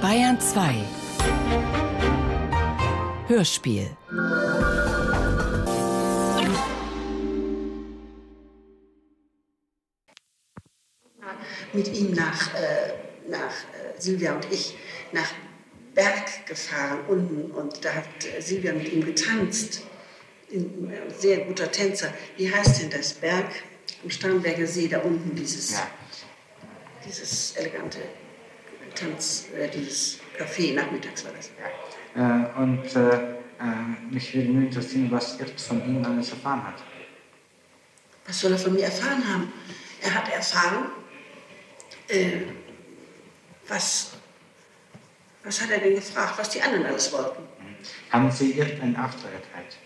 Bayern 2 Hörspiel mit ihm nach, äh, nach äh, Silvia und ich nach Berg gefahren unten und da hat äh, Silvia mit ihm getanzt. Ein äh, sehr guter Tänzer. Wie heißt denn das? Berg am Starnberger See, da unten dieses, ja. dieses elegante Tanz, äh, dieses Café, nachmittags war das. Ja. Äh, und äh, mich würde nur interessieren, was Irt von ihm alles erfahren hat. Was soll er von mir erfahren haben? Er hat erfahren, äh, was, was hat er denn gefragt, was die anderen alles wollten? Haben Sie irgendeinen Auftrag erteilt?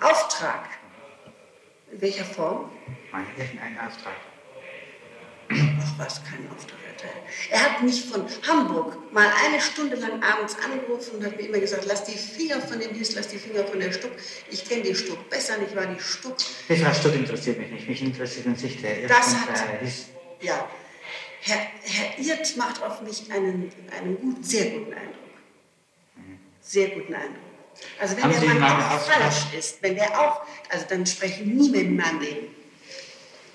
Auftrag? In welcher Form? Nein, irgendeinen Auftrag. Ach was, keinen Auftrag erteilt. Er hat mich von Hamburg mal eine Stunde lang abends angerufen und hat mir immer gesagt, lass die Finger von dem Hiss, lass die Finger von der Stuck. Ich kenne die Stuck besser, nicht war die Stuck. Die Frau Stuck interessiert mich nicht. Mich interessiert an sich der Das hat, ja, Herr, Herr Irrt macht auf mich einen, einen gut, sehr guten Eindruck. Sehr guten Eindruck. Also wenn Haben der Mann auch falsch ist, wenn der auch, also dann spreche ich nie in meinem Leben.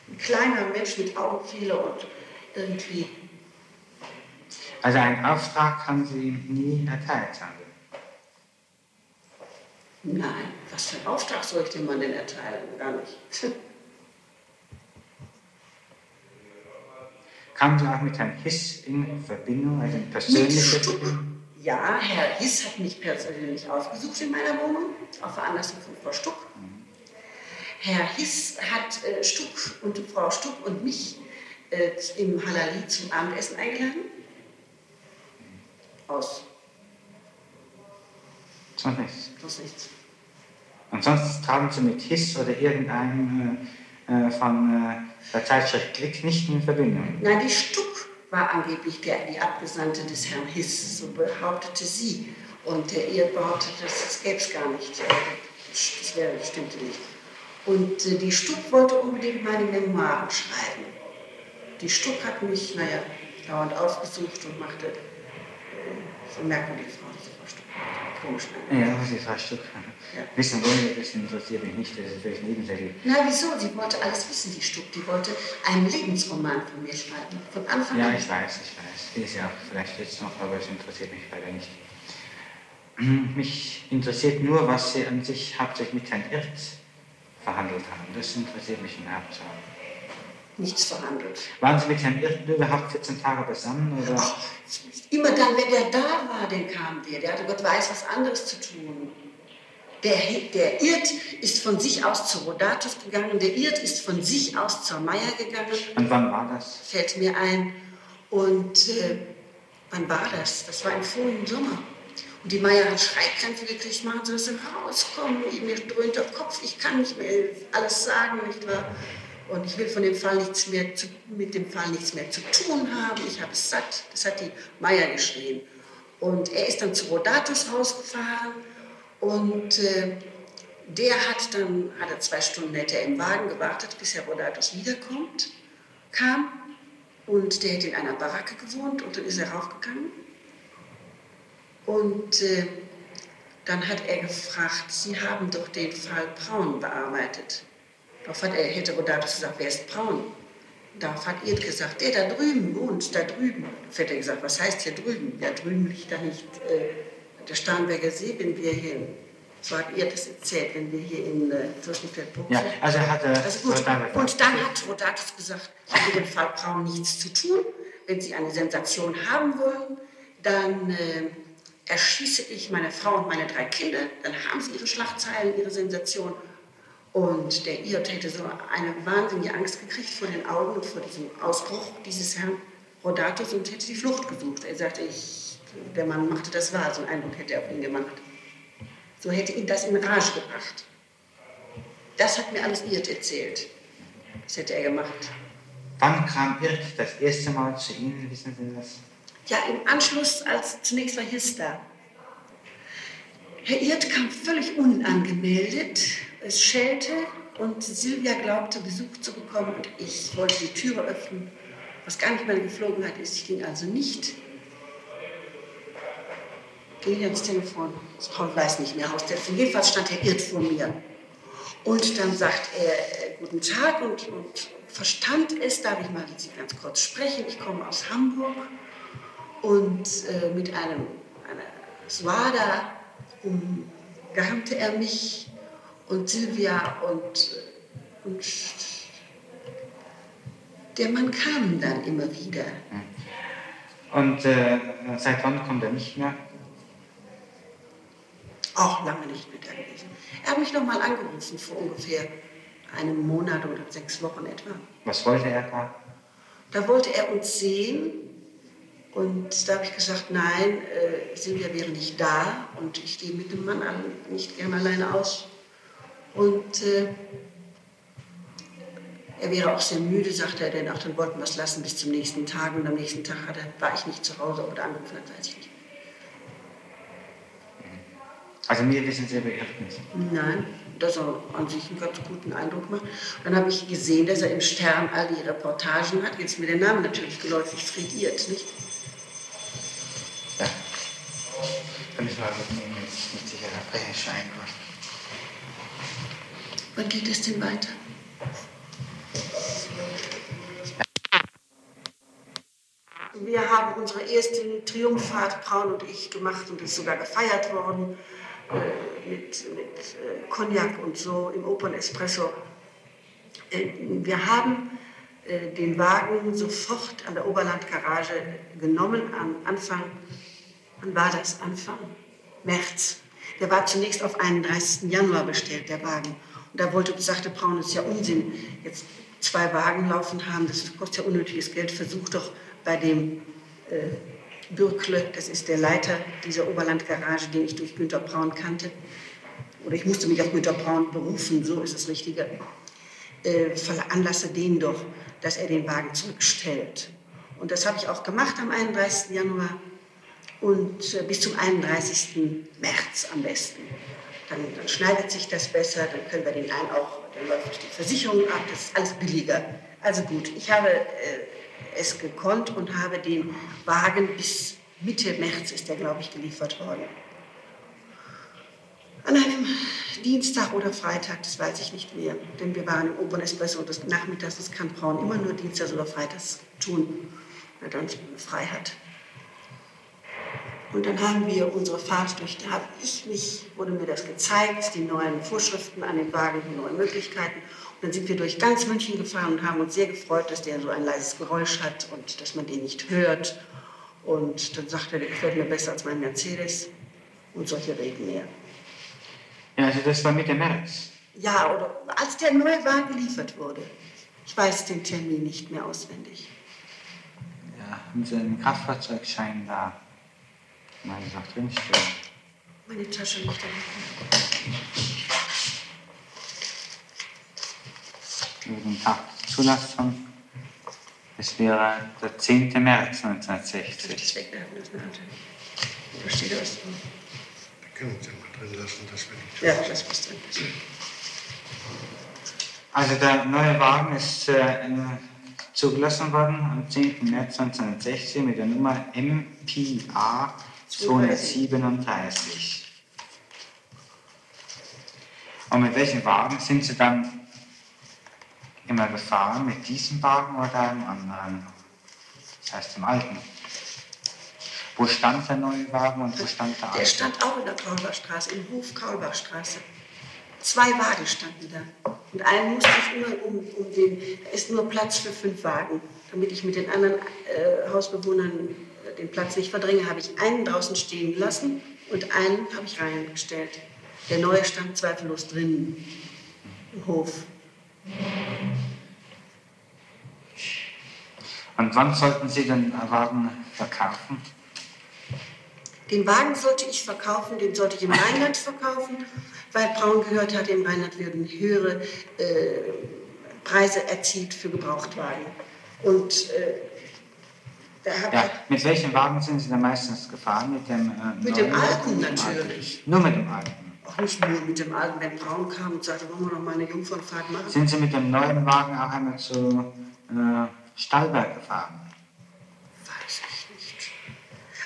Ein kleiner Mensch mit Augenfiele und irgendwie. Also einen Auftrag haben Sie nie erteilt, haben Sie? Nein, was für einen Auftrag soll ich dem Mann denn erteilen? Gar nicht. Kamen Sie auch mit Herrn Hiss in Verbindung, also in persönlicher Verbindung? Ja, Herr Hiss hat mich persönlich ausgesucht in meiner Wohnung, auf Veranlassung von Frau Stuck. Mhm. Herr Hiss hat äh, Stuck und Frau Stuck und mich äh, im Halali zum Abendessen eingeladen. Aus. Sonst nichts. Sonst nichts. Ansonsten tragen Sie mit Hiss oder irgendeinem äh, äh von äh, der Zeitschrift Klick nicht in Verbindung. Nein, die Stuck war angeblich der, die Abgesandte des Herrn Hiss, so behauptete sie. Und der Ehe behauptete, das gäbe es gar nicht. Das wäre, stimmte nicht. Und äh, die Stuck wollte unbedingt meine Memoiren schreiben. Die Stuck hat mich, naja, dauernd ausgesucht und machte äh, so merkwürdige Frau, diese Frau Stuck. Komisch. Ne? Ja, sie Frau Stuck. Ja. Wissen wollen, das interessiert mich nicht, das ist völlig nebensächlich. Na, wieso? Sie wollte alles wissen, die Stuck. Die wollte einen Lebensroman von mir schreiben. Von Anfang ja, an. Ja, ich weiß, ich weiß. Es ja auch vielleicht jetzt noch, aber es interessiert mich leider nicht. Mich interessiert nur, was Sie an sich hauptsächlich mit Herrn Irrt verhandelt haben. Das interessiert mich in Hauptsache. Nichts verhandelt. Waren Sie mit Herrn überhaupt 14 Tage beisammen? Oder? Ach, immer dann, wenn der da war, dann kam der. Der hatte Gott weiß was anderes zu tun. Der, der Irt ist von sich aus zu Rodatus gegangen, der Irt ist von sich aus zur Meier gegangen. Und wann war das? Fällt mir ein. Und äh, wann war das? Das war im vorigen Sommer. Und die Meier hat Schreikrämpfe gekriegt, machen Sie, dass Sie rauskommen. Mir dröhnt der Kopf, ich kann nicht mehr alles sagen, nicht wahr? Und ich will von dem Fall nichts mehr zu, mit dem Fall nichts mehr zu tun haben. Ich habe es satt. Das hat die Meier geschrien. Und er ist dann zu Rodatus rausgefahren und äh, der hat dann, hat er zwei Stunden hätte er im Wagen gewartet, bis Herr Rodatus wiederkommt, kam und der hätte in einer Baracke gewohnt und dann ist er raufgegangen. Und äh, dann hat er gefragt, Sie haben doch den Fall Braun bearbeitet. Darauf hat er, hätte Rodatus gesagt, wer ist Braun? Darauf hat Irt gesagt, der da drüben wohnt, da drüben. Darauf hat er gesagt, was heißt hier drüben? Ja, drüben liegt da nicht äh, der Starnberger See, wenn wir hier in, so hat ihr das erzählt, wenn wir hier in äh, Fürstenfeldbruck Ja, also er hatte... Also gut. Und dann hat Rodatus gesagt, ich habe mit dem Fall Braun nichts zu tun. Wenn Sie eine Sensation haben wollen, dann äh, erschieße ich meine Frau und meine drei Kinder. Dann haben Sie Ihre Schlagzeilen, Ihre Sensation. Und der Irt hätte so eine wahnsinnige Angst gekriegt vor den Augen und vor diesem Ausbruch dieses Herrn Rodatus und hätte die Flucht gesucht. Er sagte, ich der Mann machte das wahr, so einen Eindruck hätte er auf ihn gemacht. So hätte ihn das in Rage gebracht. Das hat mir alles Irt erzählt. Das hätte er gemacht. Wann kam Irt das erste Mal zu Ihnen, wissen Sie das? Ja, im Anschluss, als zunächst war Hiss da. Herr Irt kam völlig unangemeldet. Es schellte und Silvia glaubte, Besuch zu bekommen und ich wollte die Türe öffnen was gar nicht meine Geflogenheit ist. Ich ging also nicht. Ging ich ans Telefon. Paul weiß nicht mehr, Haustelefon. Jedenfalls stand er irrt vor mir. Und dann sagt er, äh, guten Tag und, und verstand es, darf ich mal mit Sie ganz kurz sprechen. Ich komme aus Hamburg und äh, mit einem, einer Swada umgarnte er mich und Silvia und, und der Mann kam dann immer wieder. Und äh, seit wann kommt er nicht mehr? Auch lange nicht mehr da gewesen. Er hat mich noch mal angerufen vor ungefähr einem Monat oder sechs Wochen etwa. Was wollte er da? Da wollte er uns sehen und da habe ich gesagt, nein, äh, Silvia wäre nicht da und ich gehe mit dem Mann an, nicht gerne alleine aus. Und äh, er wäre auch sehr müde, sagte er, denn auch dann wollten wir es lassen bis zum nächsten Tag. Und am nächsten Tag hat er, war ich nicht zu Hause oder angerufen hat, weiß ich nicht. Also mir wissen Sie beirrt nicht. Nein, dass er an sich einen ganz guten Eindruck macht. Dann habe ich gesehen, dass er im Stern all die Reportagen hat. Jetzt ist mir der Name natürlich geläufig, Friediert, nicht? Ja. Dann müssen wir mit, mit, mit Sicherheit Brennschein machen. Wann geht es denn weiter? Wir haben unsere erste Triumphfahrt, Braun und ich, gemacht und ist sogar gefeiert worden äh, mit, mit äh, Cognac und so im Opernespresso. Äh, wir haben äh, den Wagen sofort an der Oberlandgarage genommen am Anfang, wann war das? Anfang März. Der war zunächst auf 31. Januar bestellt, der Wagen. Und da wollte, sagte Braun, es ist ja Unsinn, jetzt zwei Wagen laufen haben, das kostet ja unnötiges Geld, versuch doch bei dem äh, Bürkle, das ist der Leiter dieser Oberlandgarage, den ich durch Günter Braun kannte, oder ich musste mich auf Günter Braun berufen, so ist das Richtige, äh, veranlasse den doch, dass er den Wagen zurückstellt. Und das habe ich auch gemacht am 31. Januar und äh, bis zum 31. März am besten. Dann, dann, schneidet sich das besser, dann können wir den einen auch, dann läuft die Versicherung ab, das ist alles billiger. Also gut, ich habe äh, es gekonnt und habe den Wagen bis Mitte März ist der, glaube ich, geliefert worden. An einem Dienstag oder Freitag, das weiß ich nicht mehr, denn wir waren im Oberen Espresso und das Nachmittags, das kann Braun immer nur Dienstags oder Freitags tun, wenn er dann frei hat. Und dann haben wir unsere Fahrt durch, da habe ich mich, wurde mir das gezeigt, die neuen Vorschriften an den Wagen, die neuen Möglichkeiten. Und dann sind wir durch ganz München gefahren und haben uns sehr gefreut, dass der so ein leises Geräusch hat und dass man den nicht hört. Und dann sagte er, der gefällt mir besser als mein Mercedes und solche Reden mehr. Ja, also das war Mitte März. Ja, oder als der neue Wagen geliefert wurde. Ich weiß den Termin nicht mehr auswendig. Ja, haben Sie einen Kraftfahrzeugschein da? Nein, ich sag drinstehen. Meine Tasche liegt da hinten. Den Tag der Zulassung. Es wäre der 10. März Soll ich 1960. das wegwerfen lassen? Alter? Da steht was drin. Wir können uns ja mal drin lassen, dass wir nicht. Ja, das was drin ist. Also der neue Wagen ist äh, zugelassen worden am 10. März 1960 mit der Nummer MPA 237. Und mit welchem Wagen sind Sie dann immer gefahren? Mit diesem Wagen oder einem anderen? Das heißt dem alten. Wo stand der neue Wagen und wo stand der alte? Der stand auch in der Kaulbachstraße, im Hof Kaulbachstraße. Zwei Wagen standen da. Und einen musste ich immer um, um den, da ist nur Platz für fünf Wagen. Damit ich mit den anderen äh, Hausbewohnern den Platz nicht verdränge, habe ich einen draußen stehen gelassen und einen habe ich reingestellt. Der neue stand zweifellos drinnen im Hof. Und wann sollten Sie den Wagen verkaufen? Den Wagen sollte ich verkaufen, den sollte ich im Rheinland verkaufen, weil Braun gehört hat, im Rheinland werden höhere äh, Preise erzielt für Gebrauchtwagen. Und äh, Ja, mit welchem Wagen sind Sie dann meistens gefahren? Mit dem, äh, Mit dem alten natürlich. Nur mit dem alten. auch nicht nur mit dem alten, wenn Braun kam und sagte, wollen wir noch mal eine Jungfernfahrt machen? Sind Sie mit dem neuen Wagen auch einmal zu äh, Stallberg gefahren? Weiß ich nicht.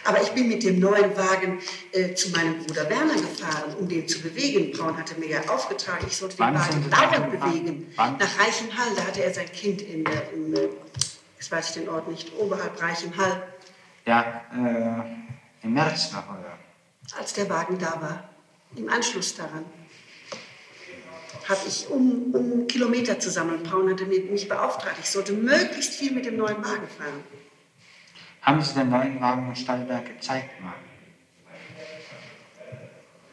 Aber ich bin mit dem neuen Wagen äh, zu meinem Bruder Werner gefahren, um den zu bewegen. Braun hatte mir ja aufgetragen, ich sollte den Wann Wagen dauernd bewegen. Wann? Nach Reichenhall, da hatte er sein Kind in, der- im, jetzt weiß ich den Ort nicht, oberhalb Reichenhall, Ja, äh, im März noch, oder? als der Wagen da war. Im Anschluss daran habe ich, um, um Kilometer zu sammeln, Braun hatte mich beauftragt, ich sollte möglichst viel mit dem neuen Wagen fahren. Haben Sie den neuen Wagen in Stallberg gezeigt mal?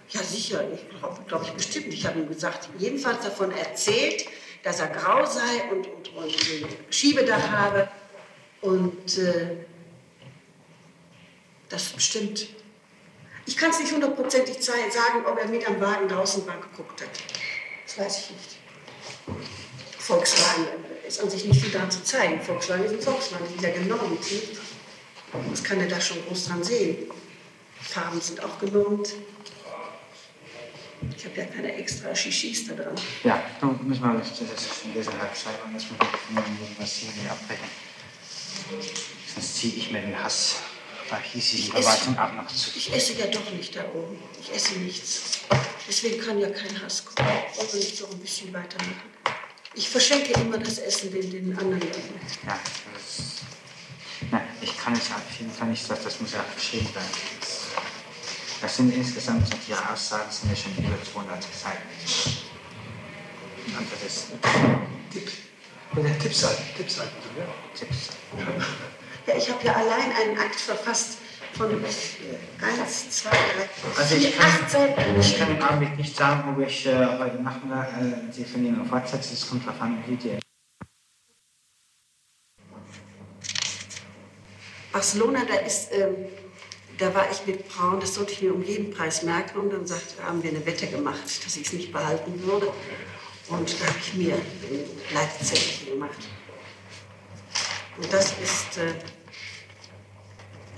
Ja, sicher. Ich glaube glaub ich bestimmt. Ich habe ihm gesagt, jedenfalls davon erzählt, dass er grau sei und, und, und ein Schiebedach habe. Und äh, das stimmt. Ich kann es nicht hundertprozentig sagen, ob er mit am Wagen draußen war geguckt hat. Das weiß ich nicht. Volkswagen äh, ist an sich nicht viel daran zu zeigen. Volkswagen ist ein Volkswagen, die ist ja genormt. Was kann er da schon groß dran sehen? Farben sind auch genormt. Ich habe ja keine extra Shishis da dran. Ja, du müssen wir das ist schon deshalb schreiben, dass wir was hier abbrechen. Sonst ziehe ich mir den Hass hiesigen Ich Verwaltung esse- ab noch zu. Ich esse ja doch nicht da oben. Ich esse nichts. Deswegen kann ja kein Hass kommen. Wollen wir nicht so ein bisschen weitermachen? Ich verschenke immer das Essen den, den anderen Leuten. Ja, das ist, na, ich kann es auf jeden Fall nicht, das, das muss ja verschrieben werden. Das, sind insgesamt, sind Ihre Aussagen sind ja schon über 200 Seiten. Also das Tipp. Oder Tippseiten. Tippseiten, ja. Tipps. Ja, ich habe ja allein einen Akt verfasst von äh, eins, zwei, drei, Also vier, ich kann, acht Seiten. ich kann im Augenblick nicht sagen, ob ich äh, heute Nachmittag äh, Sie von Ihnen fortsetze. Es kommt darauf an, wie die Barcelona, da ist, ähm, da war ich mit Braun, das sollte ich mir um jeden Preis merken. Und dann sagt, haben wir eine Wette gemacht, dass ich es nicht behalten würde. Und da habe ich mir ein Leitzettelchen gemacht. Und das ist, äh,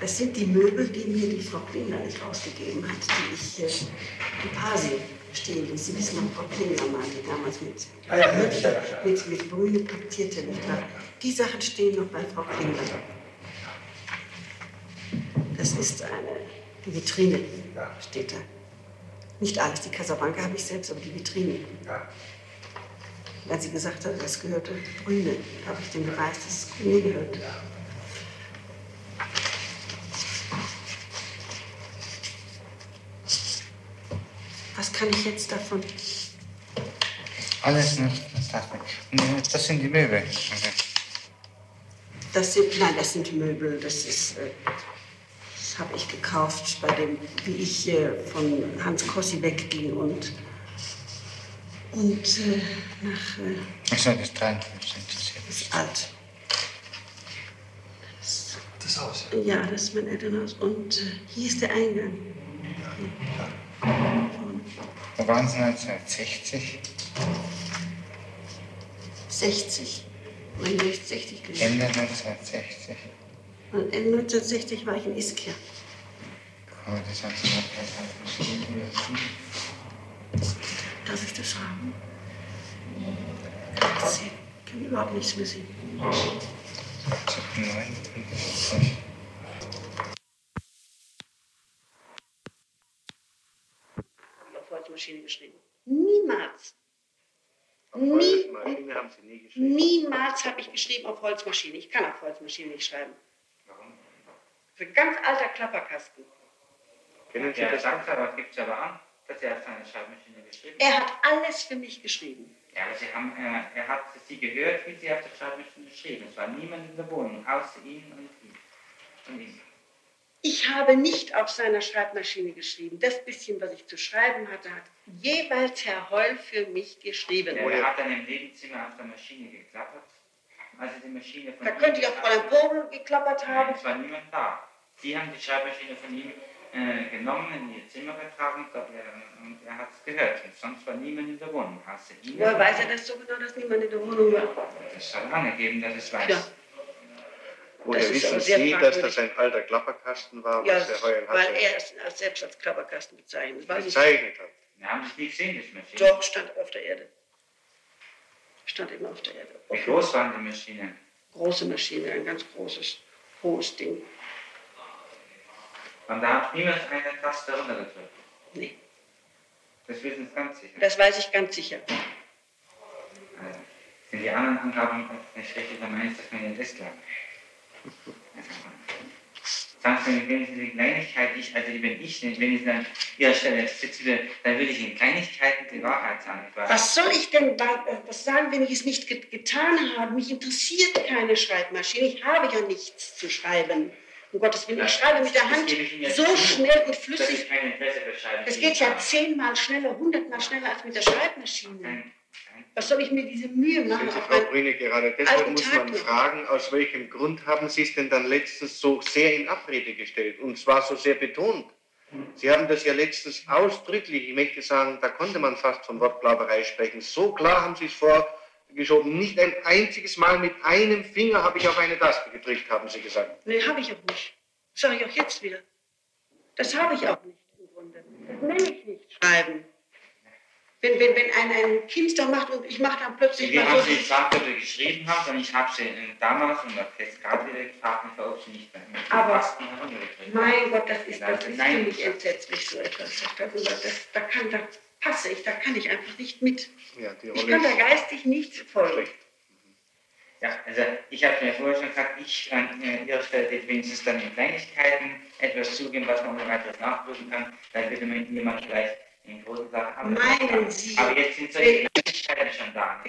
das sind die Möbel, die mir die Frau Klingler nicht ausgegeben hat, die ich äh, in Pasing stehen ließ. Sie wissen noch, Frau Klingler mal, die damals mit, Ah ja, ja. mit, mit Brühe paktierte, nicht wahr? Die Sachen stehen noch bei Frau Klingler. Das ist eine die Vitrine, steht da. Nicht alles, die Casablanca habe ich selbst, aber die Vitrine. Als sie gesagt hat, das gehörte Grüne, habe ich den Beweis, dass es Grüne gehört. Was kann ich jetzt davon? Alles nicht. Das, sind die Möbel. Das sind, nein, das sind Möbel, das ist, äh, das habe ich gekauft bei dem, wie ich äh, von Hans Kossi wegging und, und äh, nach, äh, ich soll das 53 interessiert. das ist alt. Das Haus. Ja, das ist mein Elternhaus. Und äh, hier ist der Eingang. Wo waren Sie 1960? 60. Mein 60 gewesen. Ende 1960. Und in 1960 war ich in Ischia. Oh, das haben Sie noch sehen? Ich kann überhaupt nichts mehr sehen. 59. Habe ich auf Holzmaschine geschrieben. Niemals. Nie, Holzmaschine haben Sie nie geschrieben. niemals habe ich geschrieben auf Holzmaschine. Ich kann auf Holzmaschine nicht schreiben. Warum? Das ist ein ganz alter Klapperkasten. Kennen Sie Ja, das? sagt aber, gibt es aber an, dass er auf seine Schreibmaschine geschrieben hat. Er hat alles für mich geschrieben. Ja, aber Sie haben, äh, er hat Sie gehört, wie Sie auf der Schreibmaschine geschrieben. Es war niemand in der Wohnung, außer Ihnen und ihm. Und ihm. Ich habe nicht auf seiner Schreibmaschine geschrieben. Das bisschen, was ich zu schreiben hatte, hat jeweils Herr Heul für mich geschrieben. Ja, er hat dann im Nebenzimmer auf der Maschine geklappert. Also die Maschine von Da könnte ich auf Fräulein Vogel geklappert Nein, haben. es war niemand da. Sie haben die Schreibmaschine von ihm äh, genommen, in ihr Zimmer getragen und er, und er hat es gehört. Und sonst war niemand in der Wohnung. Woher weiß er das so genau, dass niemand in der Wohnung war? Das soll angegeben, dass es weiß. Ja. Woher wissen Sie, dass das ein alter Klapperkasten war, Ja, was der Heuer weil hatte? er es als selbst als Klapperkasten bezeichnet. Gezeichnet hat? Wir haben es nie gesehen, das Maschine. Doch, stand auf der Erde. Stand immer auf der Erde. Wie groß waren die Maschinen? große Maschine, ein ganz großes, hohes Ding. Und da hat niemand eine Taste runtergedrückt. Nee, Das wissen Sie ganz sicher. das weiß ich ganz sicher. Also, sind die anderen Angaben nicht richtig, dann meinst du, dass man den Test lag. Sagen Sie mir, wenn Sie die Kleinigkeit, ich, also wenn ich, wenn ich an Ihrer Stelle sitze, dann würde ich in Kleinigkeiten die Wahrheit sagen. Ich Was soll ich denn äh, was sagen, wenn ich es nicht get getan habe? Mich interessiert keine Schreibmaschine. Ich habe ja nichts zu schreiben. Um Gottes Willen, ich schreibe mit der Hand so zu, schnell und flüssig. Das geht ja zehnmal schneller, hundertmal schneller als mit der Schreibmaschine. Was soll ich mir diese Mühe machen? Sie, Frau Brüne, gerade deshalb muss Tag man noch. fragen, aus welchem Grund haben Sie es denn dann letztens so sehr in Abrede gestellt und zwar so sehr betont? Sie haben das ja letztens ausdrücklich, ich möchte sagen, da konnte man fast von Wortplauderei sprechen. So klar haben Sie es vorgeschoben. Nicht ein einziges Mal mit einem Finger habe ich auf eine Taste gedrückt, haben Sie gesagt. Nee, habe ich auch nicht. Das sage ich auch jetzt wieder. Das habe ich auch nicht im Grunde. Das nenne ich nicht schreiben. Wenn, wenn, wenn ein, ein Kind da macht und ich mache dann plötzlich Wir haben so. sie gesagt, dass wir geschrieben haben, sondern ich habe sie äh, damals und auch jetzt gerade wieder gefragt, ob sie nicht mit dem Aber- Mein Gott, das ist, das ist Nein. für mich entsetzlich so etwas. Darüber, das, da, kann, da passe ich, da kann ich einfach nicht mit. Ja, die Ich kann da ist geistig nicht folgen. Ja, also ich habe mir vorher schon gesagt, ich an äh, Ihrer Stelle hätte wenigstens dann in Kleinigkeiten etwas zugeben, was man ohne weiteres nachprüfen kann. Dann würde man jemand vielleicht in großen Sachen. Aber, Meinen Sie, aber jetzt sind solche Kleinigkeiten schon da.